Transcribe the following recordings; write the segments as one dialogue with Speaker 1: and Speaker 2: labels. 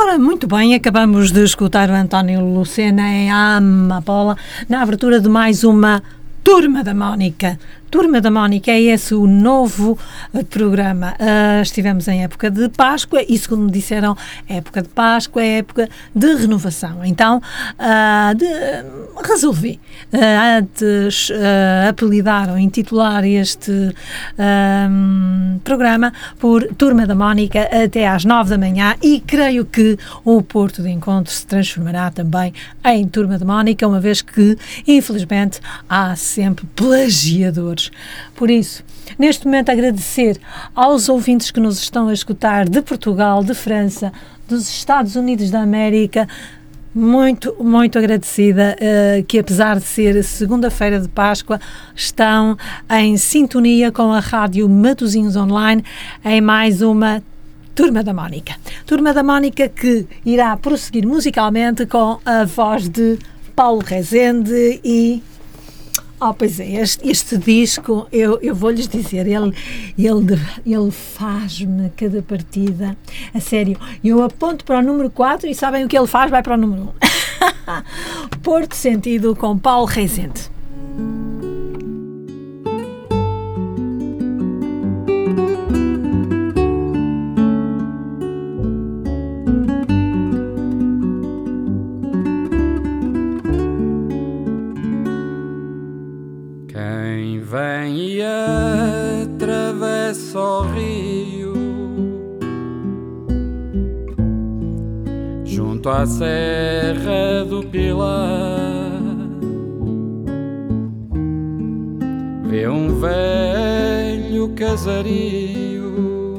Speaker 1: Ora, muito bem, acabamos de escutar o António Lucena em Amapola na abertura de mais uma Turma da Mónica. Turma da Mónica é esse o novo uh, programa. Uh, estivemos em época de Páscoa e, segundo me disseram, época de Páscoa é época de renovação. Então, uh, de, resolvi antes apelidar ou intitular este programa por Turma da Mónica até às nove da manhã e creio que o Porto de Encontro se transformará também em Turma da Mónica, uma vez que, infelizmente, há sempre plagiadores por isso, neste momento, agradecer aos ouvintes que nos estão a escutar de Portugal, de França, dos Estados Unidos da América. Muito, muito agradecida uh, que, apesar de ser segunda-feira de Páscoa, estão em sintonia com a Rádio Matozinhos Online em mais uma Turma da Mónica. Turma da Mónica que irá prosseguir musicalmente com a voz de Paulo Rezende e Oh, pois é, este, este disco, eu, eu vou-lhes dizer, ele, ele, ele faz-me cada partida, a sério, eu aponto para o número 4 e sabem o que ele faz, vai para o número 1. Porto Sentido com Paulo Reisente.
Speaker 2: Atravessa o rio junto à Serra do Pilar. Vê um velho casario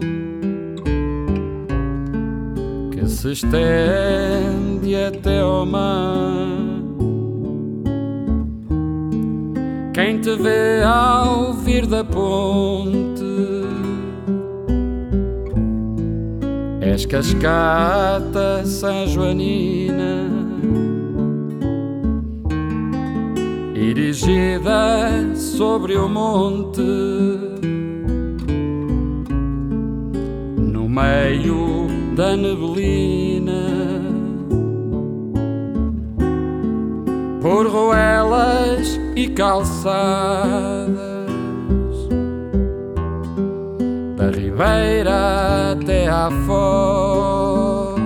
Speaker 2: que se estende até ao mar. Quem te vê ao vir da ponte? És cascata São Joanina Erigida sobre o monte. No meio da neblina por ruelas e calçadas, da ribeira até à foz,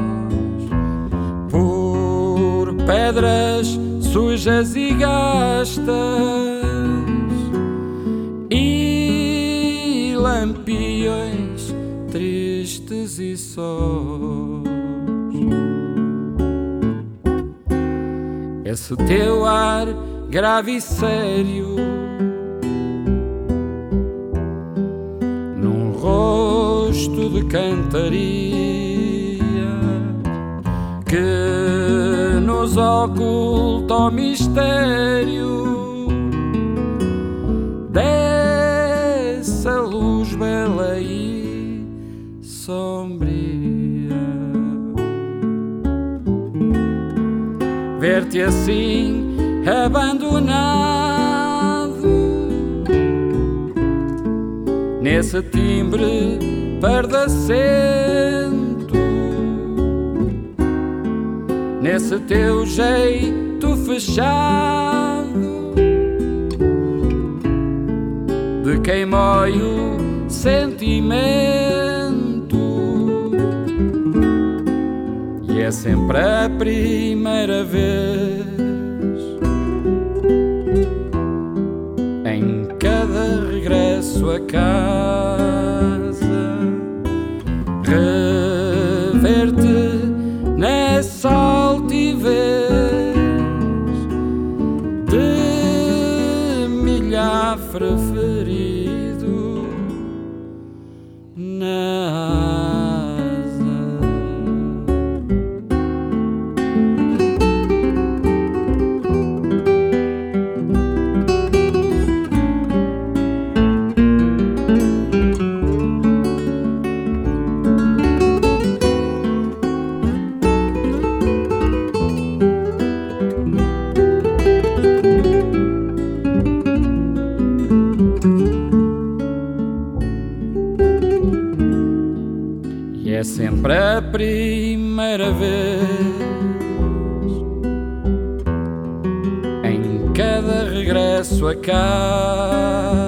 Speaker 2: por pedras sujas e gastas. E lampiões tristes e sós. Esse teu ar grave e sério. Num rosto de cantaria Que nos oculta o mistério Dessa luz bela e sombria. Ver-te assim abandonado nesse timbre pardacento, nesse teu jeito fechado de quem mói o sentimento. é sempre a primeira vez regresso a casa. Rever-te nessa primeira vez. Em cada regresso a casa,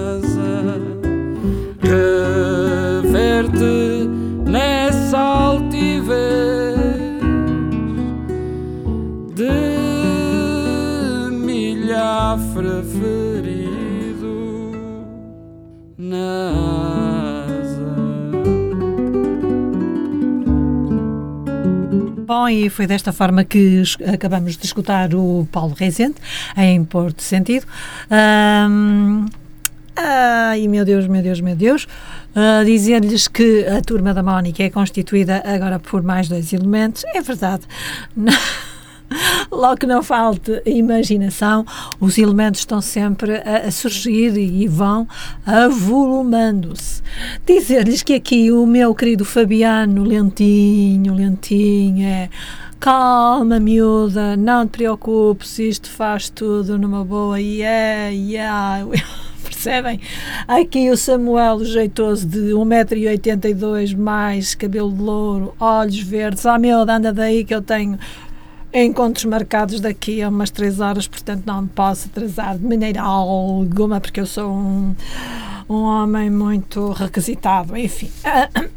Speaker 1: E foi desta forma que acabamos de escutar o Paulo Reisente em Porto Sentido. Ahm, ai, meu Deus, meu Deus, meu Deus. Ah, Dizer-lhes que a turma da Mónica é constituída agora por mais dois elementos. É verdade. Logo que não falte imaginação, os elementos estão sempre a, a surgir e vão avolumando-se. Dizer-lhes que aqui o meu querido Fabiano, lentinho, lentinho, é calma, miúda, não te preocupes, isto faz tudo numa boa, yeah, yeah. Percebem? Aqui o Samuel, o jeitoso de 1,82m, mais cabelo de louro, olhos verdes. Ah, meu, anda daí que eu tenho encontros marcados daqui a umas 3 horas, portanto não me posso atrasar de maneira alguma, porque eu sou um, um homem muito requisitado, enfim.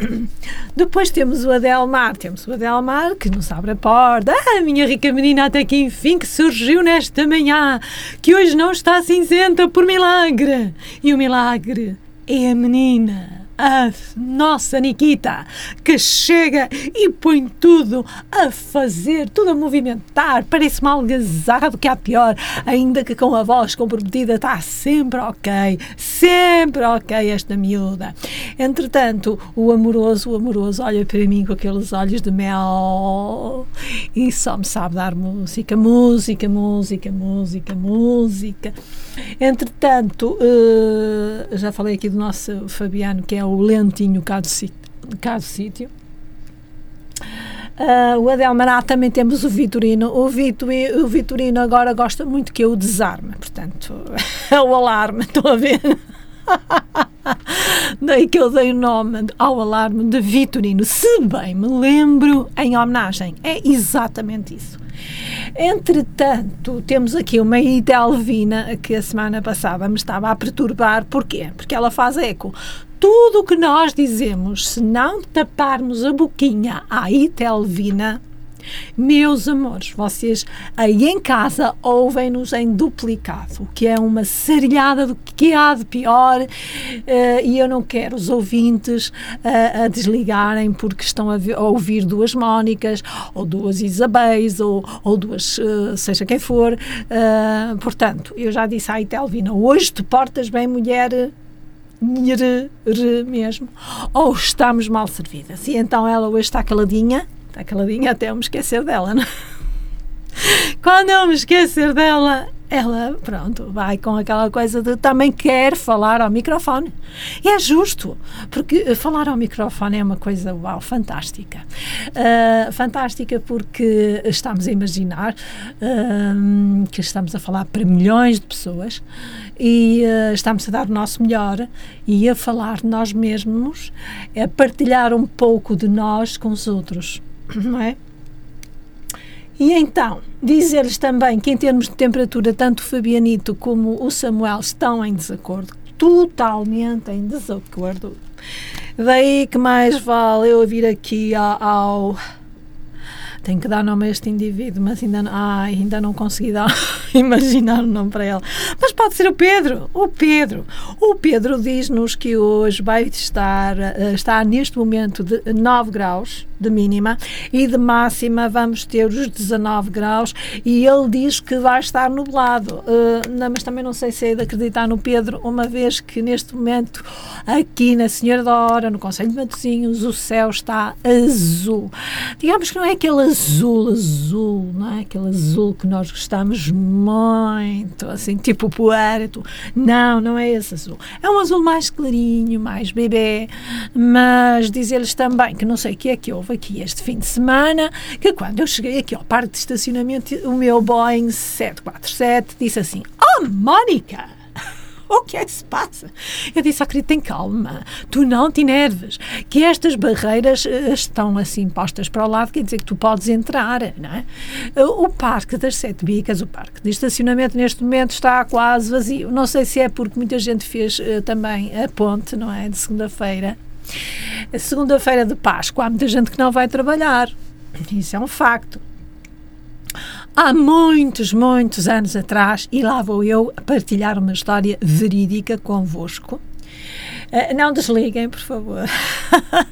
Speaker 1: Depois temos o Adelmar, temos o Adelmar que nos abre a porta. Ah, minha rica menina, até que enfim que surgiu nesta manhã, que hoje não está cinzenta por milagre. E o milagre é a menina a nossa Nikita, que chega e põe tudo a fazer, tudo a movimentar, parece-me algazarrado que há pior, ainda que com a voz comprometida está sempre ok, sempre ok esta miúda. Entretanto, o amoroso, o amoroso olha para mim com aqueles olhos de mel e só me sabe dar música, música, música, música, música. Entretanto, eh, já falei aqui do nosso Fabiano, que é o lentinho cá do sítio. Ah, o Adelmaná também temos o Vitorino. O, Vitori- o Vitorino agora gosta muito que eu o desarme, portanto, é o alarme, estão a ver? Daí que eu dei o nome ao alarme de Vitorino. Se bem me lembro, em homenagem. É exatamente isso. Entretanto, temos aqui uma Idelvina que a semana passada me estava a perturbar. Porquê? Porque ela faz eco. Tudo o que nós dizemos, se não taparmos a boquinha à Itelvina, meus amores, vocês aí em casa ouvem-nos em duplicado, o que é uma sarilhada do que há de pior eh, e eu não quero os ouvintes eh, a desligarem porque estão a, a ouvir duas Mónicas ou duas Isabéis ou, ou duas, eh, seja quem for. Portanto, eu já disse à Itelvina, hoje te portas bem, mulher mesmo, ou estamos mal servidas. E então ela hoje está caladinha, está caladinha até eu me esquecer dela, não? é? Quando eu me esquecer dela, ela, pronto, vai com aquela coisa de também quer falar ao microfone. E é justo, porque falar ao microfone é uma coisa, uau, fantástica. Ah, fantástica porque estamos a imaginar ah, que estamos a falar para milhões de pessoas e ah, estamos a dar o nosso melhor e a falar de nós mesmos, a partilhar um pouco de nós com os outros, não é? E então, dizer-lhes também que, em termos de temperatura, tanto o Fabianito como o Samuel estão em desacordo, totalmente em desacordo. Daí que mais vale eu vir aqui ao. tenho que dar nome a este indivíduo, mas ainda não, ai, ainda não consegui dar, imaginar o nome para ele. Mas pode ser o Pedro, o Pedro. O Pedro diz-nos que hoje vai estar, eh, está neste momento de 9 graus de mínima e de máxima vamos ter os 19 graus e ele diz que vai estar nublado. Eh, não, mas também não sei se é de acreditar no Pedro, uma vez que neste momento aqui na Senhora da Hora, no Conselho de Matosinhos, o céu está azul. Digamos que não é aquele azul, azul, não é aquele azul que nós gostamos muito, assim, tipo puerto. Não, não é esse azul. É um azul mais clarinho, mais bebê, mas dizer-lhes também que não sei o que é que houve aqui este fim de semana, que quando eu cheguei aqui ao parque de estacionamento, o meu Boeing 747 disse assim, oh Mónica, o que é que se passa? Eu disse, oh, querido, tem calma, tu não te enerves, que estas barreiras uh, estão assim postas para o lado, quer dizer que tu podes entrar, não é? O Parque das Sete Bicas, o Parque de Estacionamento, neste momento está quase vazio. Não sei se é porque muita gente fez uh, também a ponte, não é? De segunda-feira. Segunda-feira de Páscoa, há muita gente que não vai trabalhar. Isso é um facto há muitos, muitos anos atrás, e lá vou eu partilhar uma história verídica convosco. Uh, não desliguem, por favor.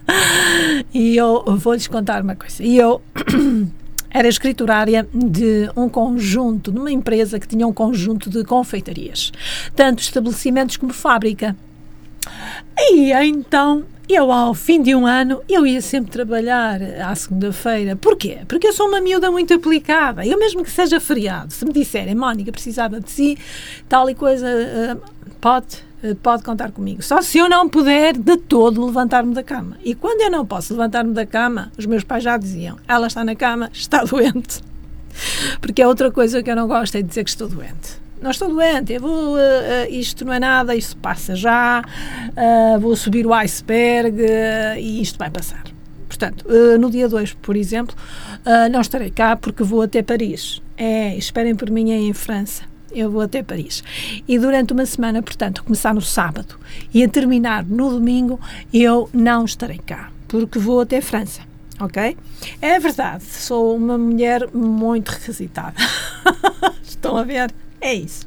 Speaker 1: e eu vou-lhes contar uma coisa. E eu era escriturária de um conjunto, de uma empresa que tinha um conjunto de confeitarias, tanto estabelecimentos como fábrica. E então eu, ao fim de um ano, eu ia sempre trabalhar à segunda-feira. Porquê? Porque eu sou uma miúda muito aplicada. Eu mesmo que seja feriado, se me disserem, Mónica, precisava de si, tal e coisa, uh, pode, uh, pode contar comigo. Só se eu não puder de todo levantar-me da cama. E quando eu não posso levantar-me da cama, os meus pais já diziam, ela está na cama, está doente. Porque é outra coisa que eu não gosto, é dizer que estou doente não estou doente, eu vou, uh, uh, isto não é nada, isto passa já, uh, vou subir o iceberg e isto vai passar. Portanto, no dia 2, por exemplo, não estarei cá porque vou até Paris. É, esperem por mim em França. Eu vou até Paris. E durante uma semana, portanto, a começar no sábado e a terminar no domingo, eu não estarei cá, porque vou até França ok? É verdade, sou uma mulher muito requisitada. Estão a ver? É isso.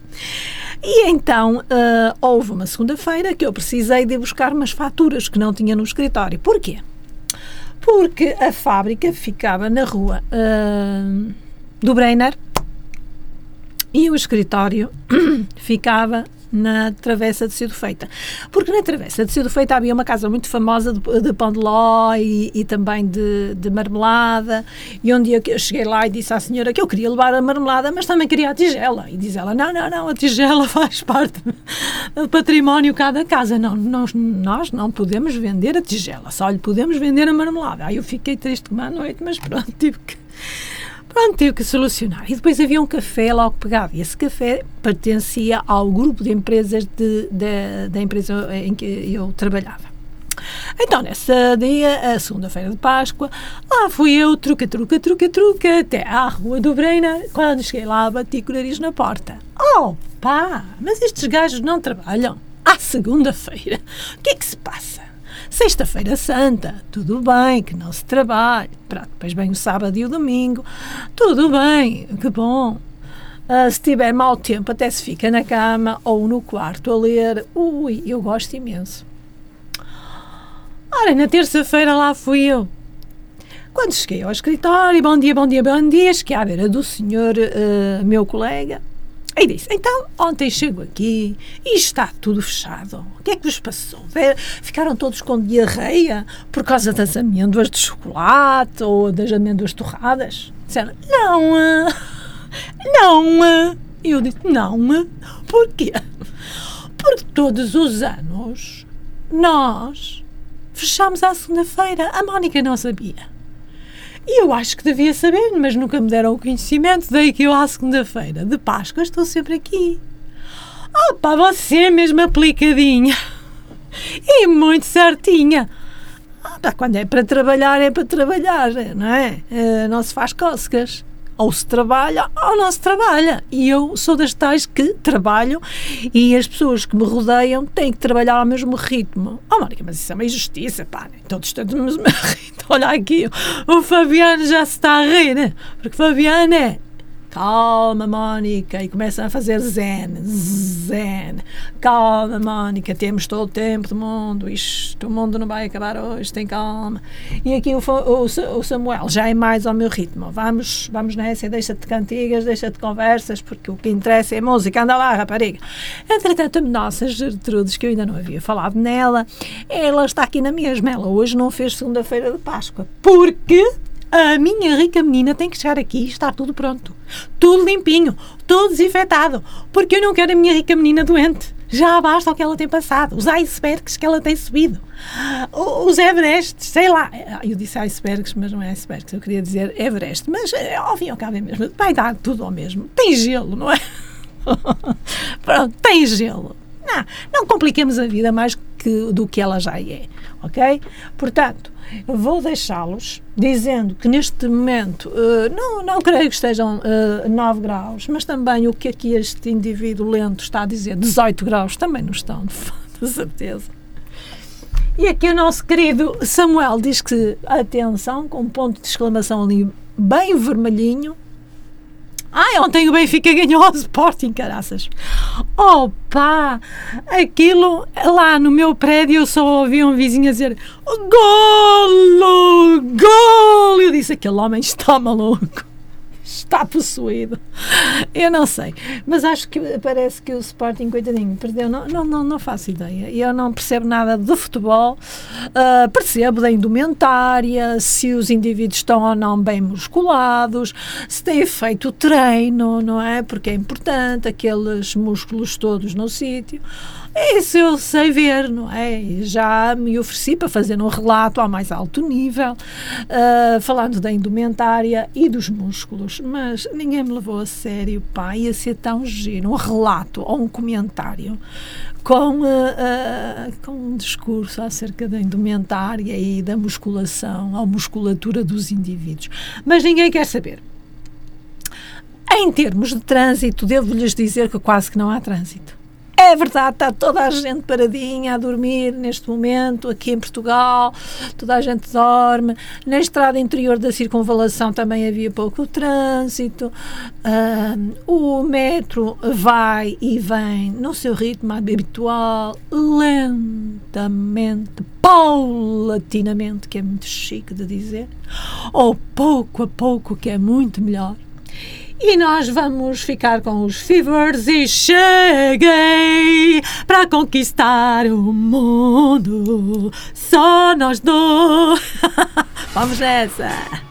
Speaker 1: E então uh, houve uma segunda-feira que eu precisei de buscar umas faturas que não tinha no escritório. Porquê? Porque a fábrica ficava na rua uh, do Brenner e o escritório ficava na Travessa de Cedo Feita. Porque na Travessa de Cedo Feita havia uma casa muito famosa de, de pão de ló e, e também de, de, marmelada. E um dia eu cheguei lá e disse à senhora que eu queria levar a marmelada, mas também queria a tigela. E diz ela: não, não, não, a tigela faz parte do património cá da casa. Não, nós, nós não podemos vender a tigela, só lhe podemos vender a marmelada. Aí eu fiquei triste uma noite, mas pronto, tive que Pronto, tive que solucionar. E depois havia um café logo pegado. E esse café pertencia ao grupo de empresas de, de, da empresa em que eu trabalhava. Então, nesse dia, a segunda-feira de Páscoa, lá fui eu, truca, truca, truca, truca, até à Rua do Breina. Quando cheguei lá, bati com o nariz na porta. Oh, pá, mas estes gajos não trabalham. À segunda-feira. O que é que se passa? Sexta-feira Santa, tudo bem, que não se trabalhe. Pronto, depois vem o sábado e o domingo, tudo bem, que bom. Uh, se tiver mau tempo, até se fica na cama ou no quarto a ler. Ui, eu gosto imenso. Ora, na terça-feira lá fui eu. Quando cheguei ao escritório, bom dia, bom dia, bom dia, cheguei à beira do senhor, uh, meu colega. E disse: Então, ontem chego aqui e está tudo fechado. O que é que vos passou? Ficaram todos com diarreia por causa das amêndoas de chocolate ou das amêndoas torradas? Disseram: Não, não. E eu disse: Não, porquê? Porque todos os anos nós fechamos à segunda-feira. A Mónica não sabia. E eu acho que devia saber, mas nunca me deram o conhecimento. Daí que eu, à segunda-feira de Páscoa, estou sempre aqui. Ah, pá, você é mesmo aplicadinha. E muito certinha. Ah, quando é para trabalhar, é para trabalhar, não é? Uh, não se faz cócegas ou se trabalha ou não se trabalha. E eu sou das tais que trabalho e as pessoas que me rodeiam têm que trabalhar ao mesmo ritmo. Oh, Mónica, mas isso é uma injustiça, pá. Né? Todos estamos no mesmo ritmo. Olha aqui, o Fabiano já se está a rir, né? porque Fabiano é Calma, Mónica. E começam a fazer zen, zen. Calma, Mónica. Temos todo o tempo do mundo. Isto, o mundo não vai acabar hoje. Tem calma. E aqui o, o, o Samuel já é mais ao meu ritmo. Vamos, vamos nessa. Deixa-te de cantigas, deixa-te de conversas, porque o que interessa é música. Anda lá, rapariga. Entretanto, a nossa Gertrudes, que eu ainda não havia falado nela, ela está aqui na mesma. Ela hoje não fez segunda-feira de Páscoa. Porque a minha rica menina tem que chegar aqui e estar tudo pronto. Tudo limpinho, tudo desinfetado. Porque eu não quero a minha rica menina doente. Já basta o que ela tem passado, os icebergs que ela tem subido, os Everests, sei lá. Eu disse icebergs, mas não é icebergs, eu queria dizer Everest. Mas ao fim e ao cabo é mesmo. Vai dar tudo ao mesmo. Tem gelo, não é? Pronto, tem gelo. Não, não compliquemos a vida mais que, do que ela já é, ok? Portanto, vou deixá-los dizendo que neste momento uh, não, não creio que estejam uh, 9 graus, mas também o que aqui este indivíduo lento está a dizer, 18 graus, também não estão, de certeza. E aqui o nosso querido Samuel diz que, atenção, com um ponto de exclamação ali bem vermelhinho, Ai, ontem o Benfica ganhou ao Sporting, caraças. Opa! Aquilo lá no meu prédio eu só ouvi um vizinho dizer Golo! Gol! Eu disse: aquele homem está maluco está possuído. Eu não sei. Mas acho que parece que o Sporting, coitadinho, perdeu. Não, não, não, não faço ideia. Eu não percebo nada do futebol. Uh, percebo da indumentária, se os indivíduos estão ou não bem musculados, se têm feito treino, não é? Porque é importante, aqueles músculos todos no sítio. Isso eu sei ver, não é? Já me ofereci para fazer um relato ao mais alto nível, uh, falando da indumentária e dos músculos, mas ninguém me levou a sério, pá, ia ser tão giro, um relato ou um comentário com, uh, uh, com um discurso acerca da indumentária e da musculação, a musculatura dos indivíduos. Mas ninguém quer saber. Em termos de trânsito, devo-lhes dizer que quase que não há trânsito. É verdade, está toda a gente paradinha a dormir neste momento, aqui em Portugal, toda a gente dorme. Na estrada interior da circunvalação também havia pouco trânsito. Uh, o metro vai e vem no seu ritmo habitual, lentamente, paulatinamente, que é muito chique de dizer, ou pouco a pouco, que é muito melhor. E nós vamos ficar com os Fevers e cheguei para conquistar o mundo. Só nós dois. vamos nessa.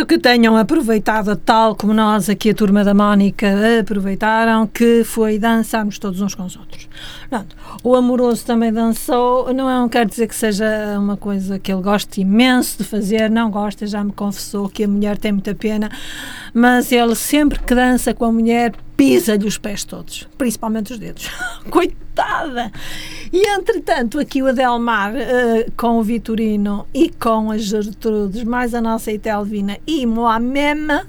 Speaker 1: Espero que tenham aproveitado tal como nós aqui a turma da Mónica aproveitaram, que foi dançarmos todos uns com os outros. Pronto, o amoroso também dançou, não, é, não quer dizer que seja uma coisa que ele goste imenso de fazer, não gosta, já me confessou que a mulher tem muita pena, mas ele sempre que dança com a mulher pisa-lhe os pés todos, principalmente os dedos. Coitada! E entretanto, aqui o Adelmar uh, com o Vitorino e com as Gertrudes, mais a nossa Itelvina e Moamema,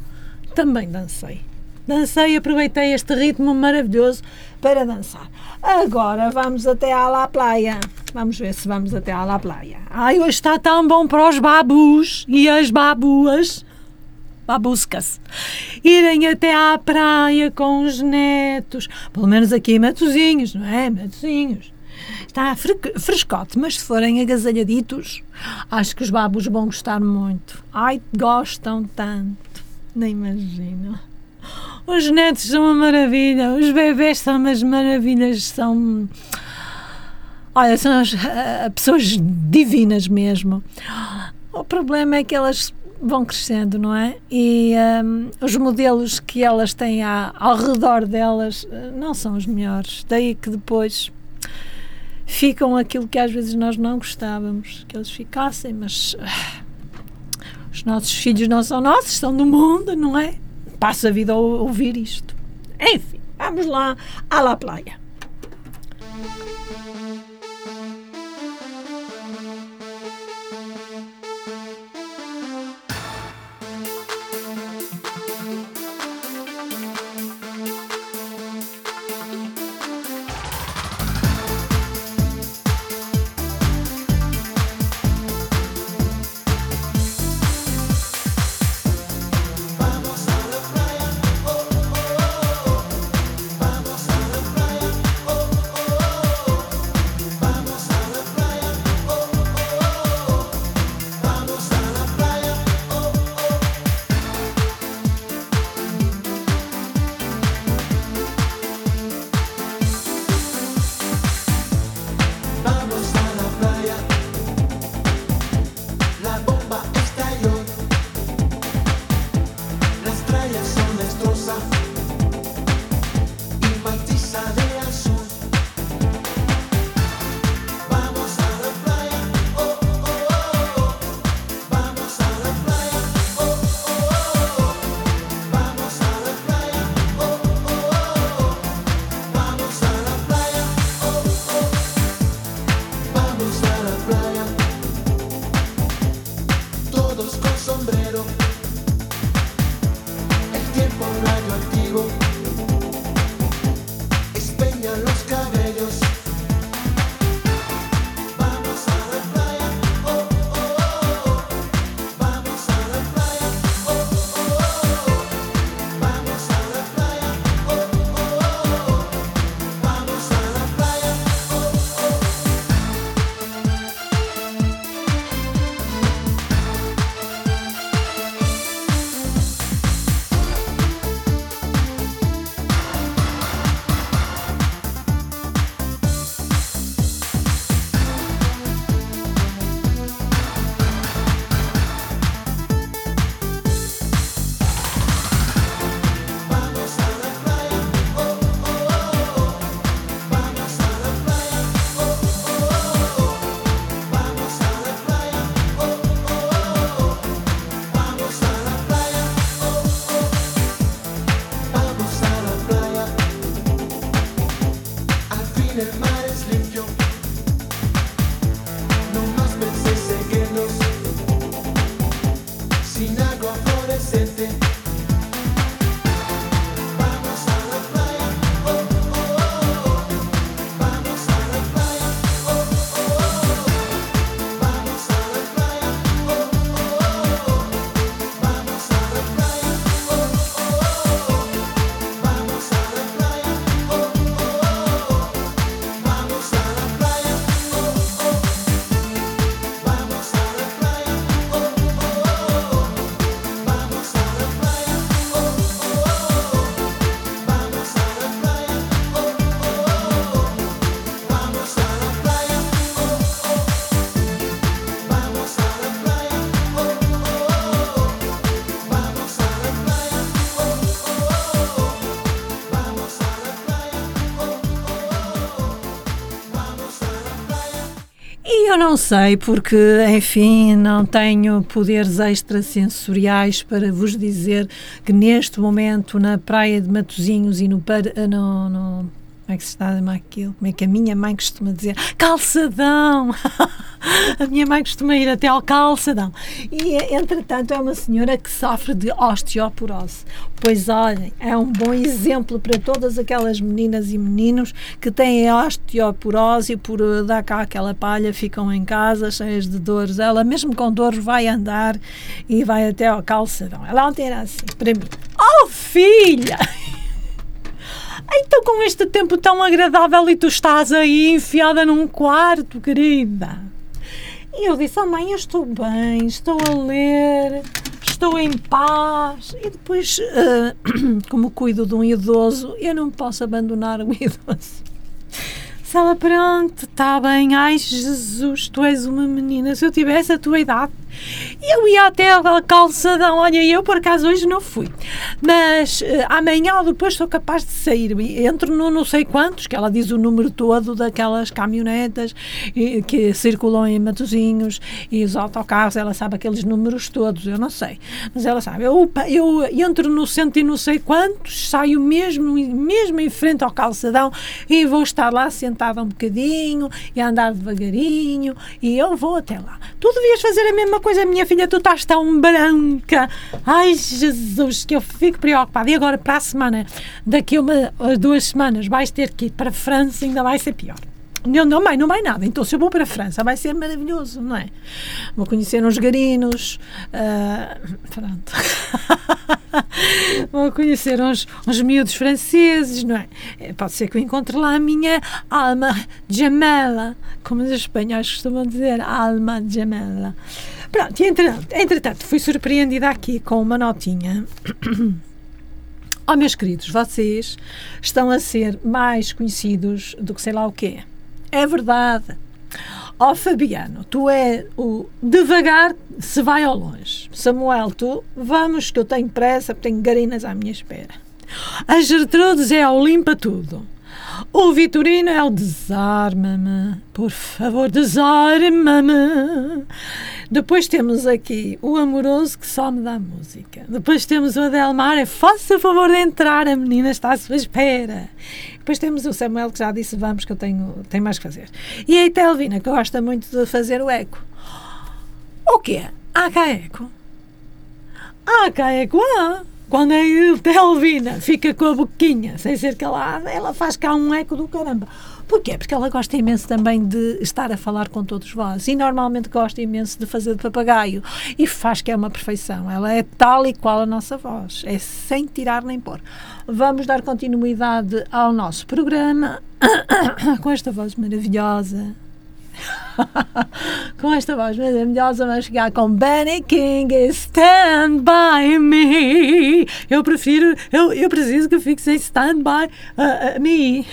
Speaker 1: também dancei. Dancei, aproveitei este ritmo maravilhoso para dançar. Agora vamos até à La Playa. Vamos ver se vamos até à La Playa. Ai, hoje está tão bom para os babus e as babuas babuscas. Irem até à praia com os netos. Pelo menos aqui em Matozinhos, não é? Matozinhos. Está frescote, mas se forem agasalhaditos, acho que os babos vão gostar muito. Ai, gostam tanto. Nem imagino. Os netos são uma maravilha, os bebés são umas maravilhas, são. Olha, são as, uh, pessoas divinas mesmo. O problema é que elas vão crescendo, não é? E um, os modelos que elas têm à, ao redor delas uh, não são os melhores. Daí que depois ficam aquilo que às vezes nós não gostávamos que eles ficassem, mas uh, os nossos filhos não são nossos, são do mundo, não é? Passa a vida a ouvir isto. Enfim, vamos lá à La Playa. Não sei, porque, enfim, não tenho poderes extrasensoriais para vos dizer que neste momento na praia de Matozinhos e no, no, no como é que se está aquilo? Como é que a minha mãe costuma dizer? Calçadão! a minha mãe costuma ir até ao calçadão. E, entretanto, é uma senhora que sofre de osteoporose. Pois olhem, é um bom exemplo para todas aquelas meninas e meninos que têm osteoporose e por dar cá aquela palha ficam em casa cheias de dores. Ela, mesmo com dores, vai andar e vai até ao calçadão. Ela ontem era assim, para mim: Oh, filha! Então, com este tempo tão agradável e tu estás aí enfiada num quarto, querida. E eu disse: Oh, mãe, eu estou bem, estou a ler, estou em paz. E depois, uh, como cuido de um idoso, eu não posso abandonar o idoso. Se ela, pronto, está bem, ai Jesus, tu és uma menina. Se eu tivesse a tua idade, eu ia até ao calçadão. Olha, eu por acaso hoje não fui. Mas uh, amanhã ou depois sou capaz de sair. Entro no não sei quantos, que ela diz o número todo daquelas caminhonetas e, que circulam em Matozinhos e os autocarros. Ela sabe aqueles números todos, eu não sei. Mas ela sabe. Eu, eu entro no centro e não sei quantos, saio mesmo, mesmo em frente ao calçadão e vou estar lá sentada um bocadinho e andar devagarinho e eu vou até lá. Tu devias fazer a mesma coisa, minha filha, tu estás tão branca. Ai, Jesus, que eu fico preocupada. E agora, para a semana, daqui a uma, duas semanas, vais ter que ir para a França, ainda vai ser pior. Não, não vai, não vai nada. Então, se eu vou para a França, vai ser maravilhoso, não é? Vou conhecer uns garinos. Uh, pronto. vou conhecer uns, uns miúdos franceses, não é? Pode ser que eu encontre lá a minha alma gemela, como os espanhóis costumam dizer, alma gemela. Pronto, e entretanto, fui surpreendida aqui com uma notinha. Oh, meus queridos, vocês estão a ser mais conhecidos do que sei lá o quê. É verdade. Ó oh, Fabiano, tu é o devagar se vai ao longe. Samuel, tu vamos que eu tenho pressa, tenho garinas à minha espera. A Gertrudes é o limpa tudo. O Vitorino é o desarma-me. Por favor, desarma-me. Depois temos aqui o amoroso que só me dá música. Depois temos o Adelmar, é faça favor de entrar, a menina está à sua espera. Depois temos o Samuel que já disse vamos que eu tenho, tenho mais que fazer. E a Telvina que gosta muito de fazer o eco. O quê? Há cá eco? Há cá eco? Ah, quando a Telvina fica com a boquinha sem ser calada, ela faz cá um eco do caramba. Porquê? Porque ela gosta imenso também de estar a falar com todos vós e normalmente gosta imenso de fazer de papagaio e faz que é uma perfeição. Ela é tal e qual a nossa voz, é sem tirar nem pôr. Vamos dar continuidade ao nosso programa com esta voz maravilhosa. com esta voz maravilhosa, vamos chegar com Benny King Stand By Me. Eu prefiro, eu, eu preciso que fique sem Stand By uh, uh, Me.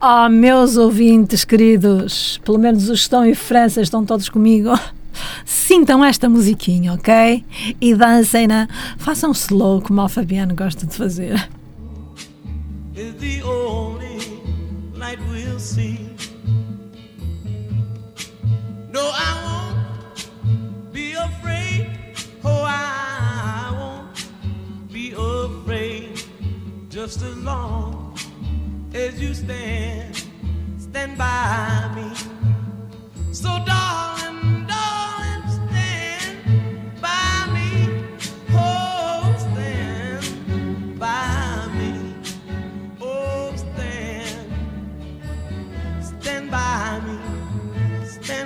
Speaker 1: Ah, oh, meus ouvintes queridos, pelo menos os que estão em França estão todos comigo. Sintam esta musiquinha, ok? E dancem-na. Façam slow, como o Fabiano gosta de fazer. Just as long as you stand, stand by me. So, darling,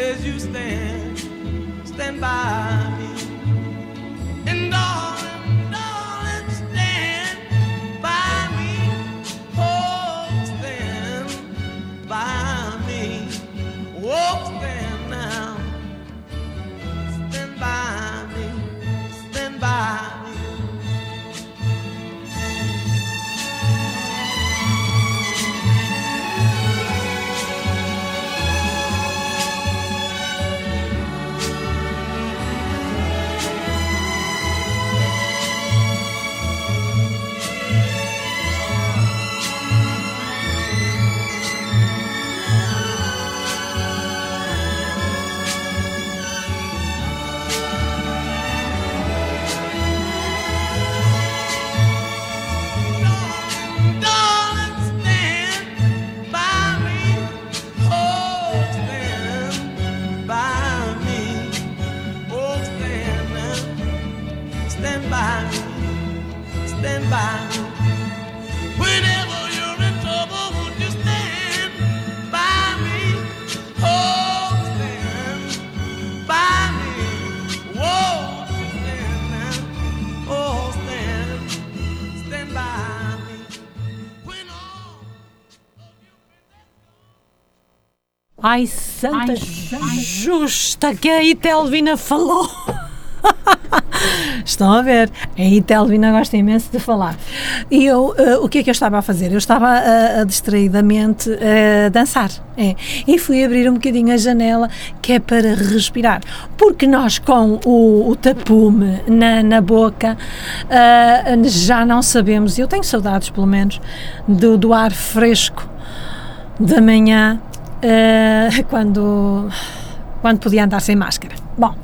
Speaker 1: as you stand, stand by me. And darling, Ai, santa, Ai, santa justa que a Itelvina falou. Estão a ver? A Itelvina gosta imenso de falar. E eu, uh, o que é que eu estava a fazer? Eu estava uh, distraidamente a dançar. É. E fui abrir um bocadinho a janela, que é para respirar. Porque nós, com o, o tapume na, na boca, uh, já não sabemos, eu tenho saudades pelo menos, do, do ar fresco da manhã uh, quando, quando podia andar sem máscara. Bom,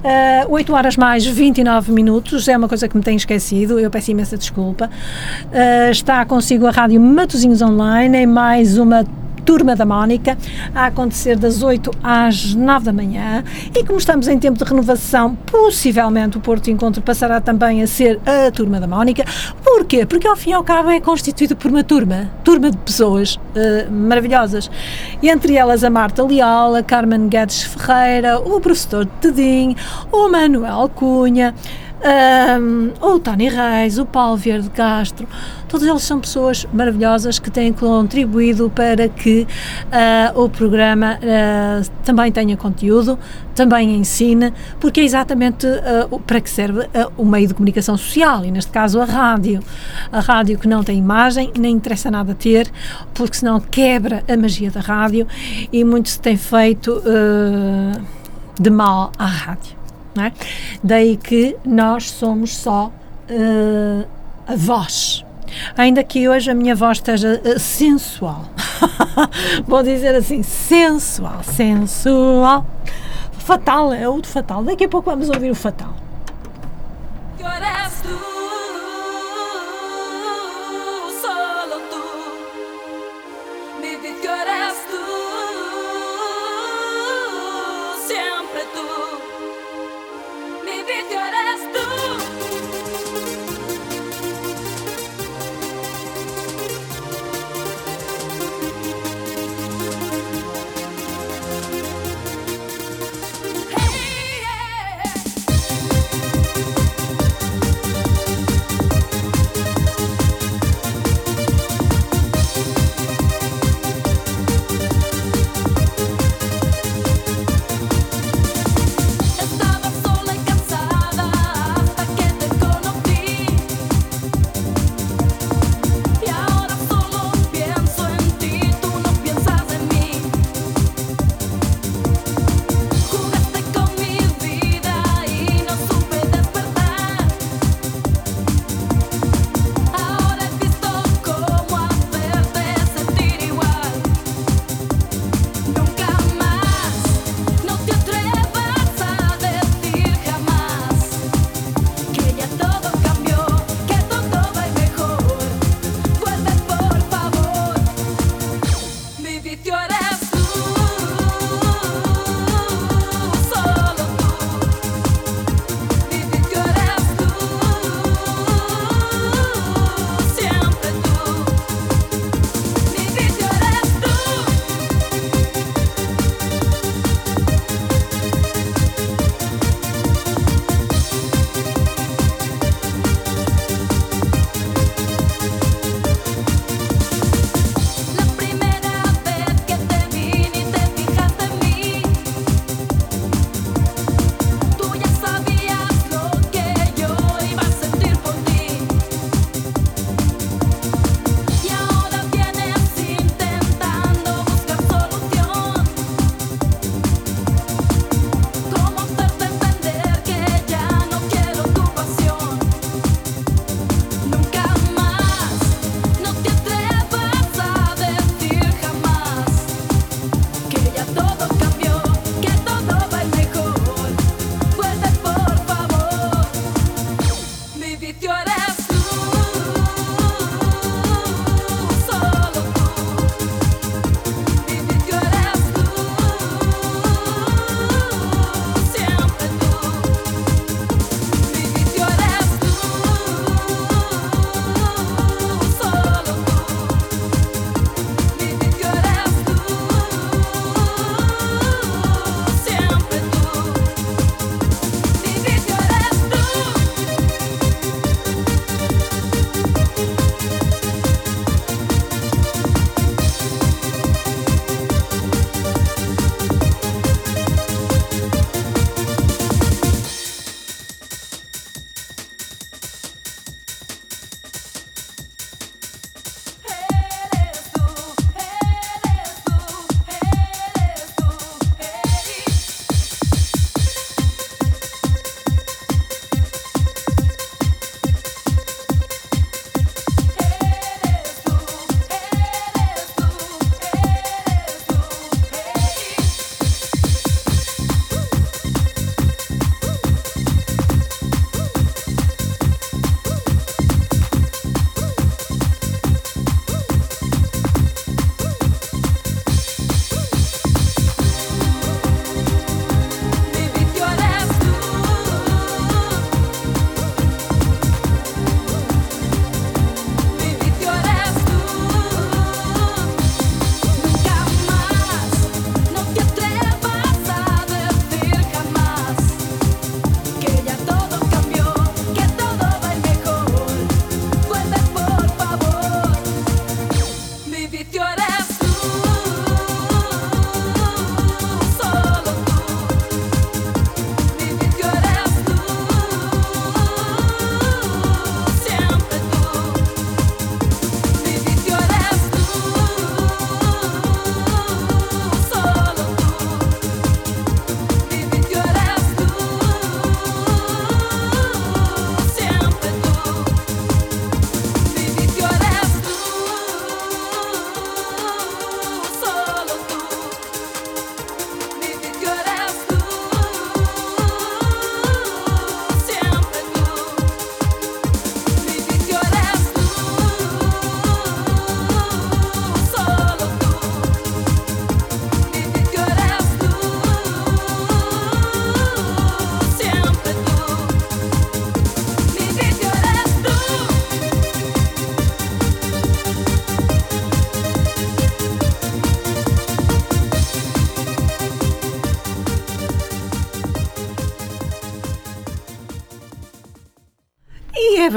Speaker 1: Uh, 8 horas mais 29 minutos, é uma coisa que me tenho esquecido, eu peço imensa desculpa. Uh, está consigo a Rádio Matozinhos Online em mais uma Turma da Mónica, a acontecer das 8 às 9 da manhã. E como estamos em tempo de renovação, possivelmente o Porto Encontro passará também a ser a Turma da Mónica. Porquê? Porque ao fim e ao cabo é constituído por uma turma, turma de pessoas uh, maravilhosas. Entre elas a Marta Leal, a Carmen Guedes Ferreira, o professor Tedim, o Manuel Cunha um, o Tony Reis, o Paulo Verde Castro, todos eles são pessoas maravilhosas que têm contribuído para que uh, o programa uh, também tenha conteúdo, também ensine, porque é exatamente uh, para que serve o meio de comunicação social e, neste caso, a rádio. A rádio que não tem imagem, nem interessa nada ter, porque senão quebra a magia da rádio e muito se tem feito de mal à rádio. É? Daí que nós somos só uh, a voz. Ainda que hoje a minha voz esteja uh, sensual. Vou dizer assim, sensual, sensual. Fatal, é o fatal. Daqui a pouco vamos ouvir o fatal.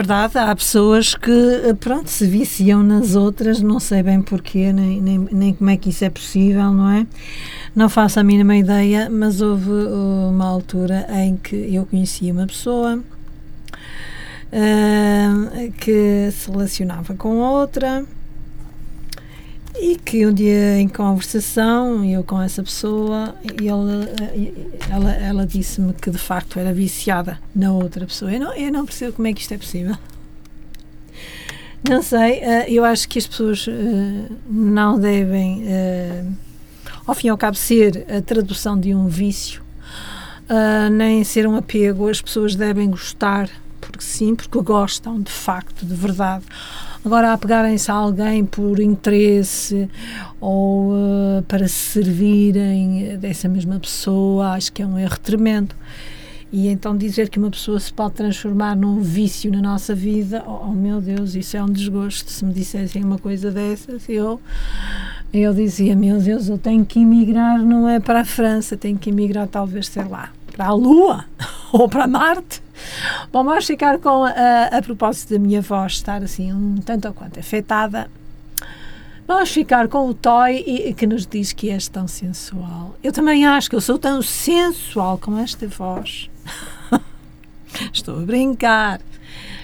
Speaker 1: Verdade, há pessoas que, pronto, se viciam nas outras, não sei bem porquê, nem, nem, nem como é que isso é possível, não é? Não faço a mínima ideia, mas houve uma altura em que eu conhecia uma pessoa uh, que se relacionava com outra e que um dia em conversação, eu com essa pessoa, ele, ela, ela disse-me que de facto era viciada na outra pessoa. Eu não, eu não percebo como é que isto é possível. Não sei, eh, eu acho que as pessoas eh, não devem, eh, ao fim e ao cabo, ser a tradução de um vício, nem ser um apego. As pessoas devem gostar, porque sim, porque gostam de facto, de verdade Agora, apegarem-se a alguém por interesse ou uh, para se servirem dessa mesma pessoa, acho que é um erro tremendo. E então dizer que uma pessoa se pode transformar num vício na nossa vida, oh, oh meu Deus, isso é um desgosto. Se me dissessem uma coisa dessas, eu, eu dizia, meu Deus, eu tenho que emigrar, não é para a França, tenho que emigrar talvez, sei lá, para a Lua ou para Marte. Bom, vamos ficar com a, a propósito da minha voz estar assim um tanto ou quanto afetada. Vamos ficar com o Toy e, que nos diz que és tão sensual. Eu também acho que eu sou tão sensual com esta voz. Estou a brincar.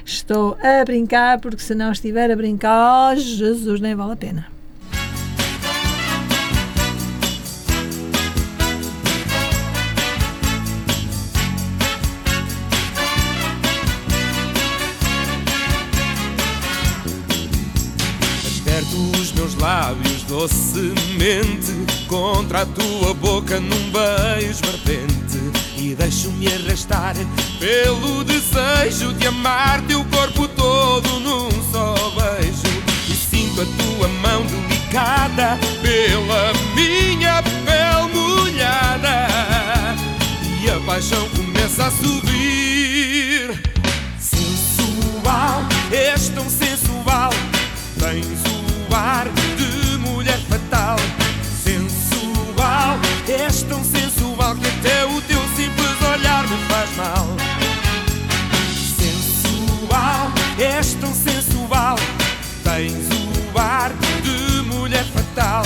Speaker 1: Estou a brincar porque se não estiver a brincar, oh, Jesus, nem vale a pena.
Speaker 3: Docemente contra a tua boca num beijo ardente. E deixo-me arrastar pelo desejo de amar teu corpo todo num só beijo. E sinto a tua mão delicada pela minha pele molhada. E a paixão começa a subir. Sensual, és tão sensual. Tens o ar fatal, sensual. És tão sensual que até o teu simples olhar me faz mal. Sensual, és tão sensual. Tens o ar de mulher fatal.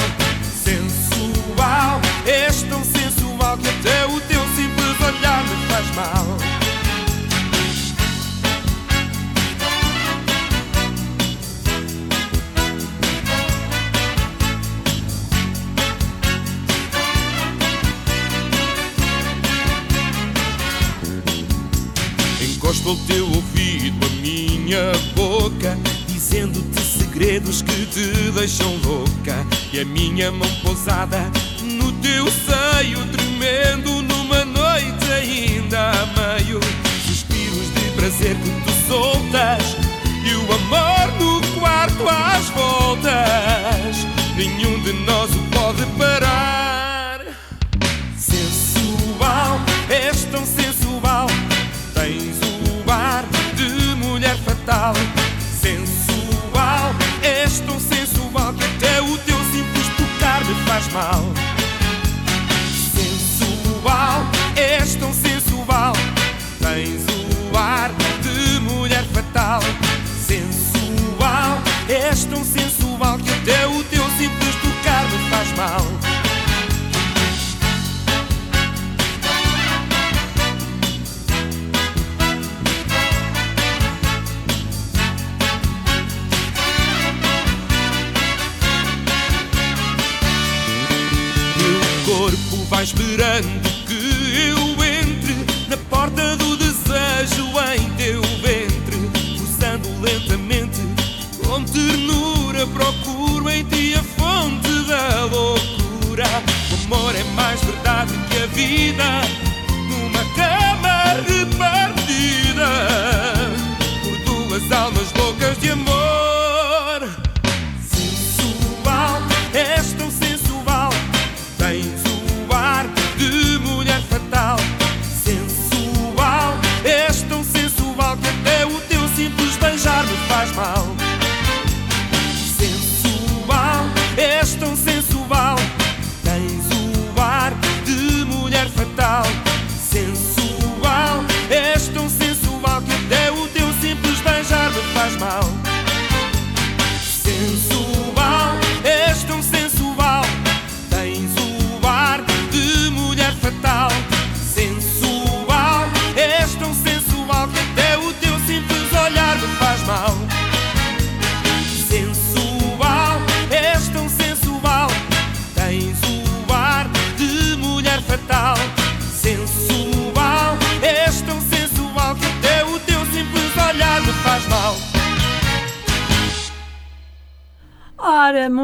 Speaker 3: Sensual, és tão sensual que até o teu simples olhar me faz mal. Encosto ao teu ouvido a minha boca, dizendo-te segredos que te deixam louca. E a minha mão pousada no teu seio, tremendo numa noite ainda a meio. Suspiros de prazer que tu soltas, e o amor no quarto às voltas. Nenhum de nós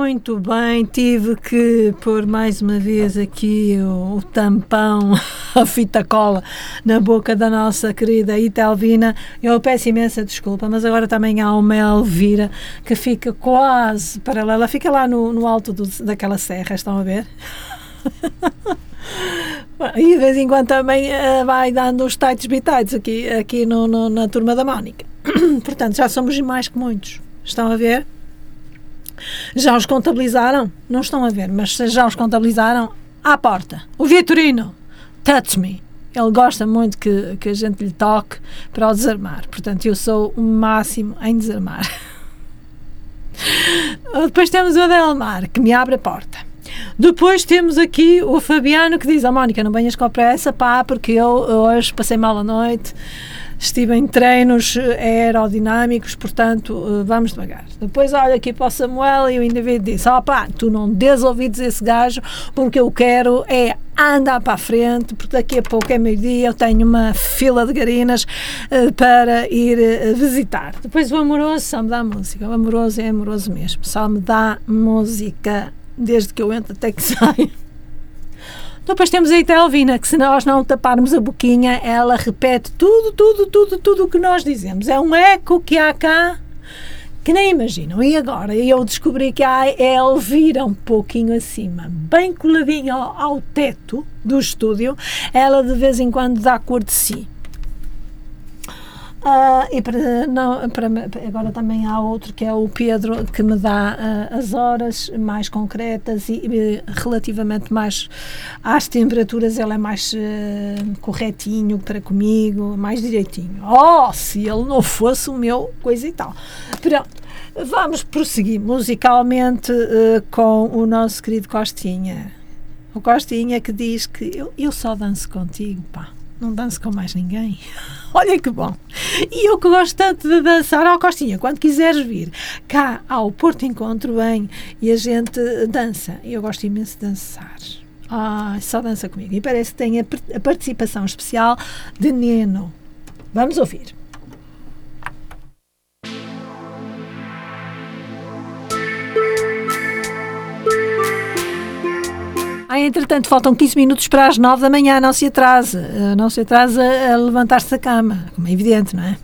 Speaker 1: muito bem, tive que pôr mais uma vez aqui o, o tampão, a fita cola na boca da nossa querida Itelvina. Eu peço imensa desculpa, mas agora também há uma Elvira que fica quase paralela, fica lá no, no alto do, daquela serra, estão a ver? E de vez em quando também uh, vai dando os tights bitites aqui, aqui no, no, na turma da Mónica. Portanto, já somos mais que muitos. Estão a ver? Já os contabilizaram? Não estão a ver, mas já os contabilizaram, à porta. O Vitorino, touch me. Ele gosta muito que, que a gente lhe toque para o desarmar. Portanto, eu sou o máximo em desarmar. Depois temos o Adelmar, que me abre a porta. Depois temos aqui o Fabiano que diz: A oh, Mónica, não venhas com pressa, pá, porque eu hoje passei mal a noite, estive em treinos aerodinâmicos, portanto eh, vamos devagar. Depois olha aqui para o Samuel e o indivíduo disse: Ó oh, pá, tu não des ouvidos a esse gajo, porque eu quero é andar para a frente, porque daqui a pouco é meio-dia, eu tenho uma fila de garinas uh, para ir visitar. Depois o amoroso só me dá música, o amoroso é amoroso mesmo, só me dá música desde que eu entro até que saio. Depois temos a Itelvina, que se nós não taparmos a boquinha, ela repete tudo, tudo, tudo, tudo o que nós dizemos. É um eco que há cá que nem imaginam. E agora eu descobri que a Elvira, um pouquinho acima, bem coladinha ao, ao teto do estúdio, ela de vez em quando dá cor de si. Uh, e para, não, para, agora também há outro que é o Pedro que me dá uh, as horas mais concretas e, e, relativamente mais às temperaturas ele é mais uh, corretinho para comigo, mais direitinho. Oh, se ele não fosse o meu coisa e tal. Pronto, vamos prosseguir musicalmente com o nosso querido Costinha. O Costinha que diz que eu, eu só danço contigo, pá não danço com mais ninguém. Olha que bom. E eu que gosto tanto de dançar, ó oh, Costinha, quando quiseres vir cá ao Porto Encontro, bem, e a gente dança. Eu gosto imenso de dançar. Ah, só dança comigo. E parece que tem a, a participação especial de Neno. Vamos ouvir. Entretanto, faltam 15 minutos para as 9 da manhã, não se atrase, eh, não se atrase a levantar-se da cama, como é evidente, não é?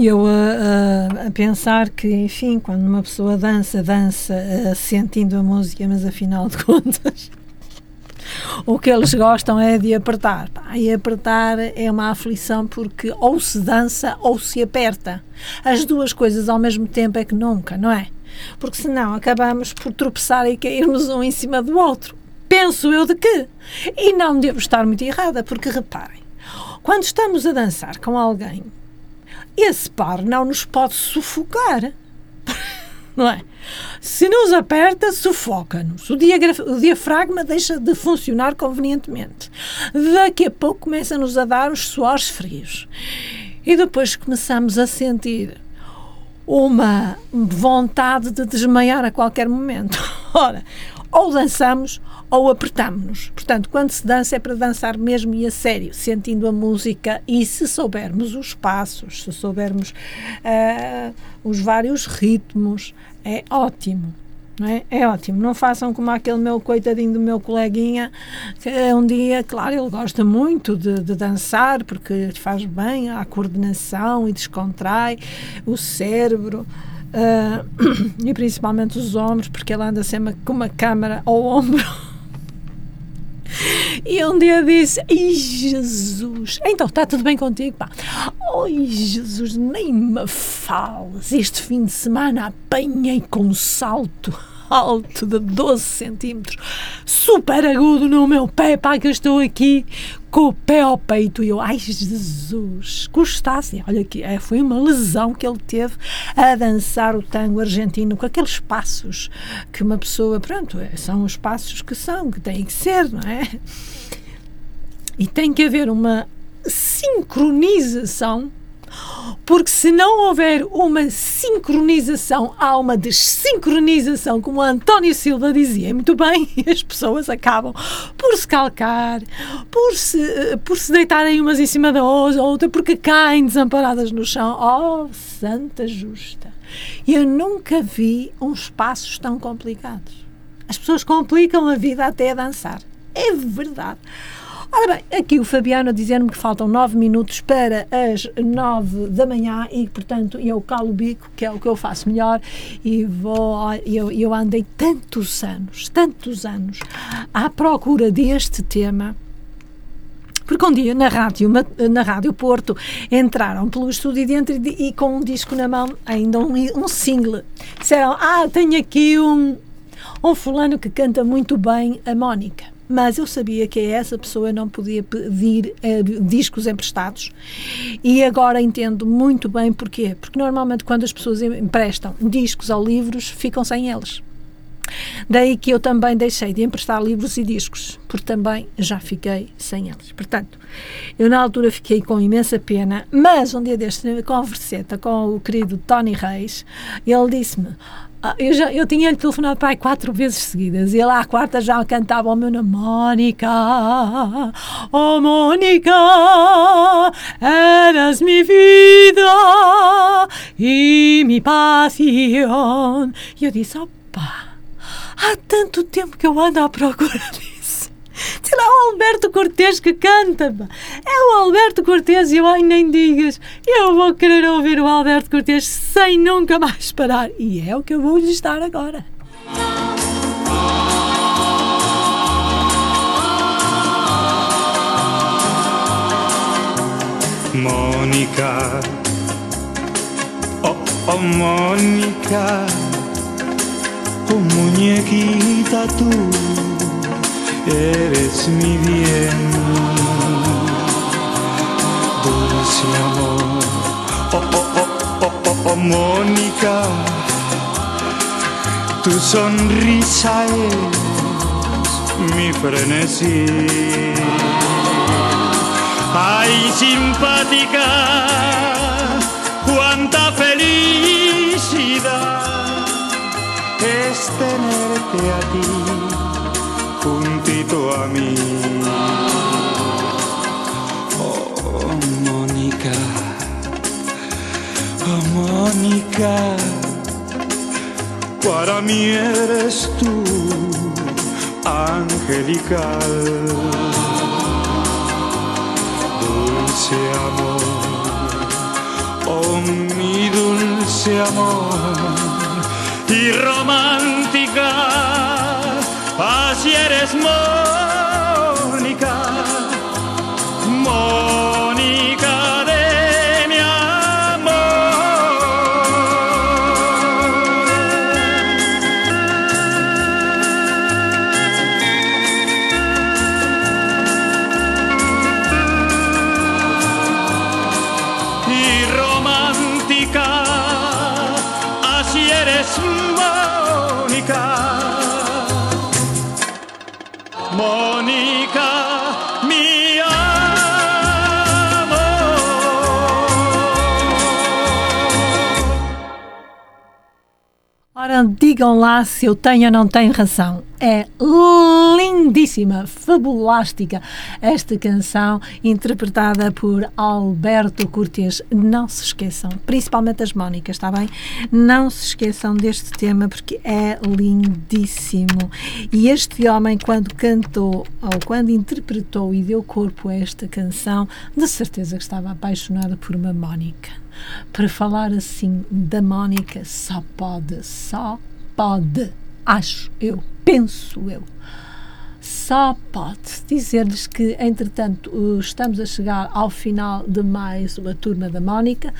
Speaker 1: E eu a, a, a, pensar que, enfim, quando uma pessoa dança, dança uh, sentindo a música, mas afinal de contas o que eles gostam é de apertar. E apertar é uma aflição porque ou se dança ou se aperta. As duas coisas ao mesmo tempo é que nunca, não é? Porque senão acabamos por tropeçar e cairmos um em cima do outro. Penso eu de que. E não devo estar muito errada, porque reparem, quando estamos a dançar com alguém, esse par não nos pode sufocar. não é? Se nos aperta, sufoca-nos. O, o, diafragma deixa de funcionar convenientemente. Daqui a pouco começa-nos a dar os suores frios. E depois começamos a sentir uma vontade de desmaiar a qualquer momento. Ora, ou dançamos ou apertamos-nos. Portanto, quando se dança é para dançar mesmo e a sério, sentindo a música e se soubermos os passos, se soubermos uh, os vários ritmos, é ótimo. É? é ótimo, não façam como aquele meu coitadinho do meu coleguinha, que um dia, claro, ele gosta muito de, de dançar porque faz bem à coordenação e descontrai o cérebro. Uh, e principalmente os ombros, porque ele anda sempre com uma câmara ao ombro. E um dia disse: Ai Jesus, então está tudo bem contigo? Pá. Jesus, nem me falas. Este fim de semana apanhei com um salto alto de 12 centímetros, super agudo no meu pé, pá, que eu estou aqui com o pé ao peito. E eu, ai Jesus, custasse. Olha aqui, é, foi uma lesão que ele teve a dançar o tango argentino com aqueles passos que uma pessoa, pronto, é, são os passos que são, que têm que ser, não é? E tem que haver uma sincronização porque se não houver uma sincronização, há uma desincronização, como António Silva dizia muito bem, e as pessoas acabam por se calcar, por se, por se deitarem umas em cima da outra, porque caem desamparadas no chão. Oh, santa justa! Eu nunca vi uns passos tão complicados. As pessoas complicam a vida até a dançar. É verdade. Ora bem, aqui o Fabiano dizendo-me que faltam nove minutos para as nove da manhã e, portanto, eu calo o bico, que é o que eu faço melhor, e vou. Eu, eu andei tantos anos, tantos anos à procura deste tema porque um dia na rádio, na rádio Porto entraram pelo estúdio dentro e, e com um disco na mão, ainda um, um single. Disseram: Ah, tenho aqui um, um fulano que canta muito bem a Mónica mas eu sabia que a essa pessoa não podia pedir uh, discos emprestados e agora entendo muito bem porquê. Porque normalmente quando as pessoas emprestam discos ou livros, ficam sem eles. Daí que eu também deixei de emprestar livros e discos, porque também já fiquei sem eles. Portanto, eu na altura fiquei com imensa pena, mas um dia deste, converseta com o querido Tony Reis, ele disse-me: eu, já, eu tinha-lhe telefonado para aí quatro vezes seguidas e ele à quarta já cantava o meu nome Mónica, oh Mónica, eras mi vida e mi pasión. E eu disse, opa, há tanto tempo que eu ando à procura disso. Sei lá, o Alberto Cortês que canta. É o Alberto Cortês e eu, ai, nem digas. Eu vou querer ouvir o Alberto Cortês sem nunca mais parar. E é o que eu vou lhe estar agora.
Speaker 4: Mónica, oh, oh Mónica, oh muñequita tú eres mi bien, dulce amor. Oh, oh, oh, oh, oh, oh, Mónica, tu sonrisa es mi frenesí. Ay, simpática, cuánta felicidad es tenerte a ti a mí. Oh, Mónica, oh, Mónica, para mí eres tú, angelical. Dulce amor, oh mi dulce amor. Y romántica, así eres Mónica,
Speaker 1: digam lá se eu tenho ou não tenho razão. É lindíssima, fabulástica esta canção interpretada por Alberto Cortes. Não se esqueçam, principalmente as Mónicas, está bem? Não se esqueçam deste tema porque é lindíssimo. E este homem, quando cantou ou quando interpretou e deu corpo a esta canção, de certeza que estava apaixonado por uma Mónica. Para falar assim da Mónica, só pode, só pode, acho eu, penso eu, só pode dizer-lhes que, entretanto, uh, estamos a chegar ao final de mais uma turma da Mónica.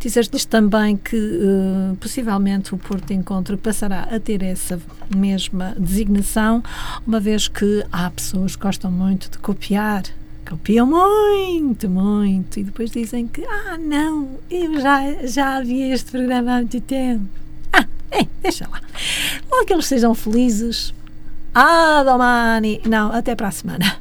Speaker 1: Dizer-lhes também que uh, possivelmente o Porto Encontro passará a ter essa mesma designação, uma vez que há pessoas que gostam muito de copiar copiam muito, muito, e depois dizem que, ah, não, eu já, já vi este programa há muito tempo. Ah, deixa lá. Logo é que eles sejam felizes. Ah, Domani! Não, até para a semana.